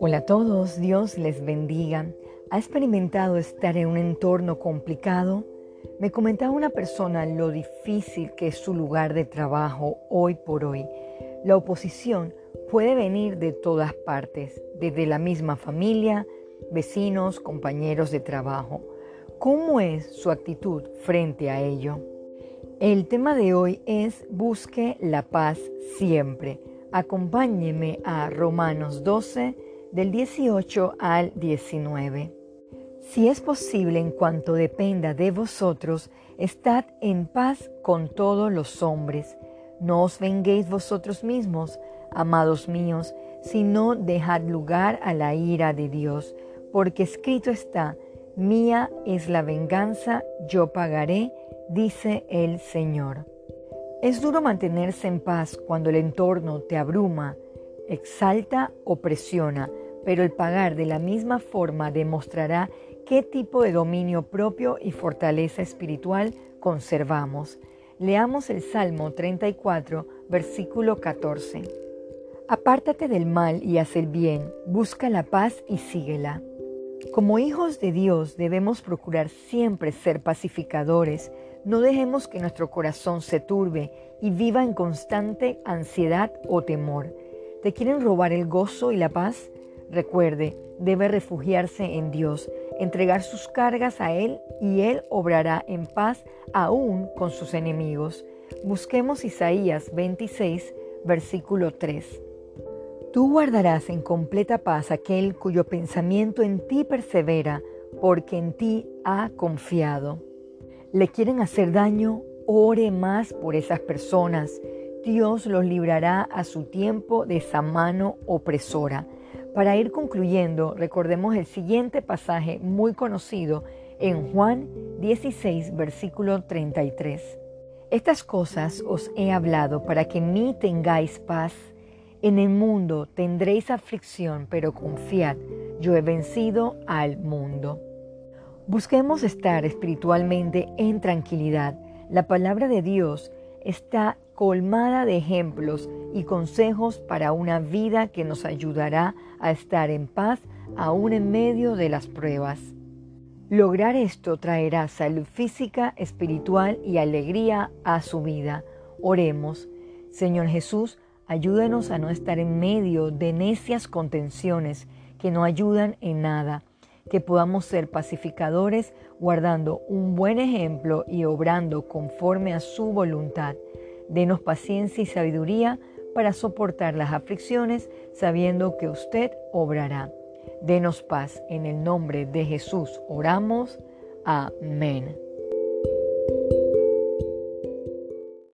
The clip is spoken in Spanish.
Hola a todos, Dios les bendiga. ¿Ha experimentado estar en un entorno complicado? Me comentaba una persona lo difícil que es su lugar de trabajo hoy por hoy. La oposición puede venir de todas partes, desde la misma familia, vecinos, compañeros de trabajo. ¿Cómo es su actitud frente a ello? El tema de hoy es Busque la paz siempre. Acompáñeme a Romanos 12 del 18 al 19. Si es posible en cuanto dependa de vosotros, estad en paz con todos los hombres. No os venguéis vosotros mismos, amados míos, sino dejad lugar a la ira de Dios, porque escrito está, mía es la venganza, yo pagaré, dice el Señor. Es duro mantenerse en paz cuando el entorno te abruma, exalta o presiona, pero el pagar de la misma forma demostrará qué tipo de dominio propio y fortaleza espiritual conservamos. Leamos el Salmo 34, versículo 14. Apártate del mal y haz el bien, busca la paz y síguela. Como hijos de Dios debemos procurar siempre ser pacificadores, no dejemos que nuestro corazón se turbe y viva en constante ansiedad o temor. ¿Te quieren robar el gozo y la paz? Recuerde, debe refugiarse en Dios, entregar sus cargas a Él y Él obrará en paz aún con sus enemigos. Busquemos Isaías 26, versículo 3. Tú guardarás en completa paz aquel cuyo pensamiento en ti persevera, porque en ti ha confiado. ¿Le quieren hacer daño? Ore más por esas personas. Dios los librará a su tiempo de esa mano opresora. Para ir concluyendo, recordemos el siguiente pasaje muy conocido en Juan 16, versículo 33. Estas cosas os he hablado para que en mí tengáis paz. En el mundo tendréis aflicción, pero confiad, yo he vencido al mundo. Busquemos estar espiritualmente en tranquilidad. La palabra de Dios está colmada de ejemplos y consejos para una vida que nos ayudará a estar en paz aún en medio de las pruebas. Lograr esto traerá salud física, espiritual y alegría a su vida. Oremos. Señor Jesús, ayúdanos a no estar en medio de necias contenciones que no ayudan en nada, que podamos ser pacificadores guardando un buen ejemplo y obrando conforme a su voluntad. Denos paciencia y sabiduría para soportar las aflicciones, sabiendo que usted obrará. Denos paz. En el nombre de Jesús oramos. Amén.